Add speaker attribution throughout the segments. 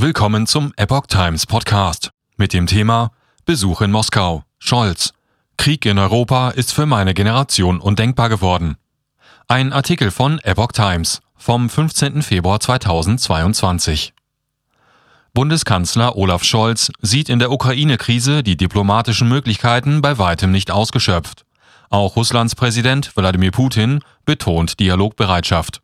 Speaker 1: Willkommen zum Epoch Times Podcast mit dem Thema Besuch in Moskau. Scholz. Krieg in Europa ist für meine Generation undenkbar geworden. Ein Artikel von Epoch Times vom 15. Februar 2022. Bundeskanzler Olaf Scholz sieht in der Ukraine-Krise die diplomatischen Möglichkeiten bei weitem nicht ausgeschöpft. Auch Russlands Präsident Wladimir Putin betont Dialogbereitschaft.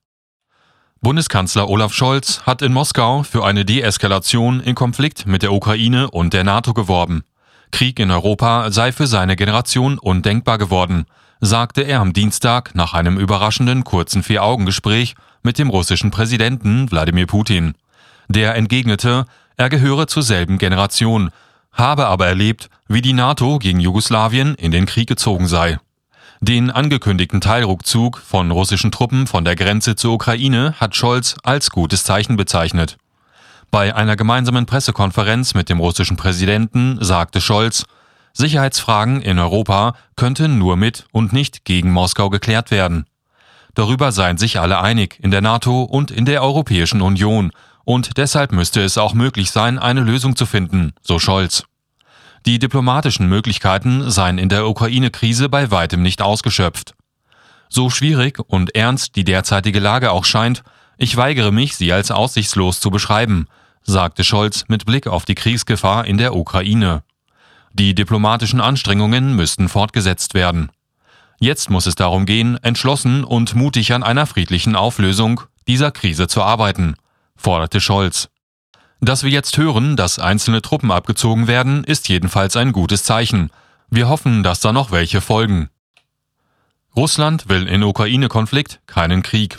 Speaker 1: Bundeskanzler Olaf Scholz hat in Moskau für eine Deeskalation im Konflikt mit der Ukraine und der NATO geworben. Krieg in Europa sei für seine Generation undenkbar geworden, sagte er am Dienstag nach einem überraschenden kurzen Vier-Augen-Gespräch mit dem russischen Präsidenten Wladimir Putin. Der entgegnete, er gehöre zur selben Generation, habe aber erlebt, wie die NATO gegen Jugoslawien in den Krieg gezogen sei. Den angekündigten Teilrückzug von russischen Truppen von der Grenze zur Ukraine hat Scholz als gutes Zeichen bezeichnet. Bei einer gemeinsamen Pressekonferenz mit dem russischen Präsidenten sagte Scholz, Sicherheitsfragen in Europa könnten nur mit und nicht gegen Moskau geklärt werden. Darüber seien sich alle einig in der NATO und in der Europäischen Union, und deshalb müsste es auch möglich sein, eine Lösung zu finden, so Scholz. Die diplomatischen Möglichkeiten seien in der Ukraine-Krise bei weitem nicht ausgeschöpft. So schwierig und ernst die derzeitige Lage auch scheint, ich weigere mich, sie als aussichtslos zu beschreiben, sagte Scholz mit Blick auf die Kriegsgefahr in der Ukraine. Die diplomatischen Anstrengungen müssten fortgesetzt werden. Jetzt muss es darum gehen, entschlossen und mutig an einer friedlichen Auflösung dieser Krise zu arbeiten, forderte Scholz. Dass wir jetzt hören, dass einzelne Truppen abgezogen werden, ist jedenfalls ein gutes Zeichen. Wir hoffen, dass da noch welche folgen. Russland will in Ukraine-Konflikt keinen Krieg.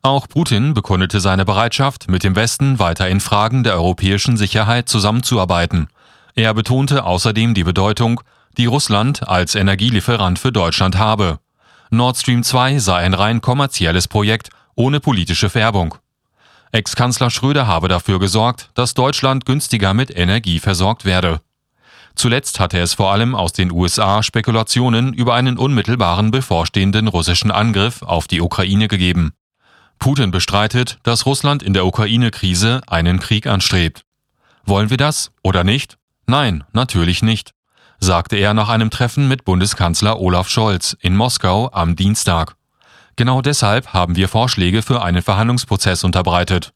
Speaker 1: Auch Putin bekundete seine Bereitschaft, mit dem Westen weiter in Fragen der europäischen Sicherheit zusammenzuarbeiten. Er betonte außerdem die Bedeutung, die Russland als Energielieferant für Deutschland habe. Nord Stream 2 sei ein rein kommerzielles Projekt ohne politische Färbung. Ex-Kanzler Schröder habe dafür gesorgt, dass Deutschland günstiger mit Energie versorgt werde. Zuletzt hatte es vor allem aus den USA Spekulationen über einen unmittelbaren bevorstehenden russischen Angriff auf die Ukraine gegeben. Putin bestreitet, dass Russland in der Ukraine-Krise einen Krieg anstrebt. Wollen wir das oder nicht? Nein, natürlich nicht, sagte er nach einem Treffen mit Bundeskanzler Olaf Scholz in Moskau am Dienstag. Genau deshalb haben wir Vorschläge für einen Verhandlungsprozess unterbreitet.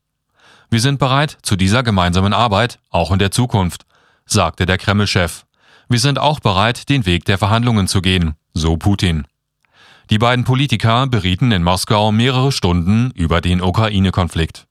Speaker 1: Wir sind bereit zu dieser gemeinsamen Arbeit, auch in der Zukunft, sagte der Kreml-Chef. Wir sind auch bereit, den Weg der Verhandlungen zu gehen, so Putin. Die beiden Politiker berieten in Moskau mehrere Stunden über den Ukraine-Konflikt.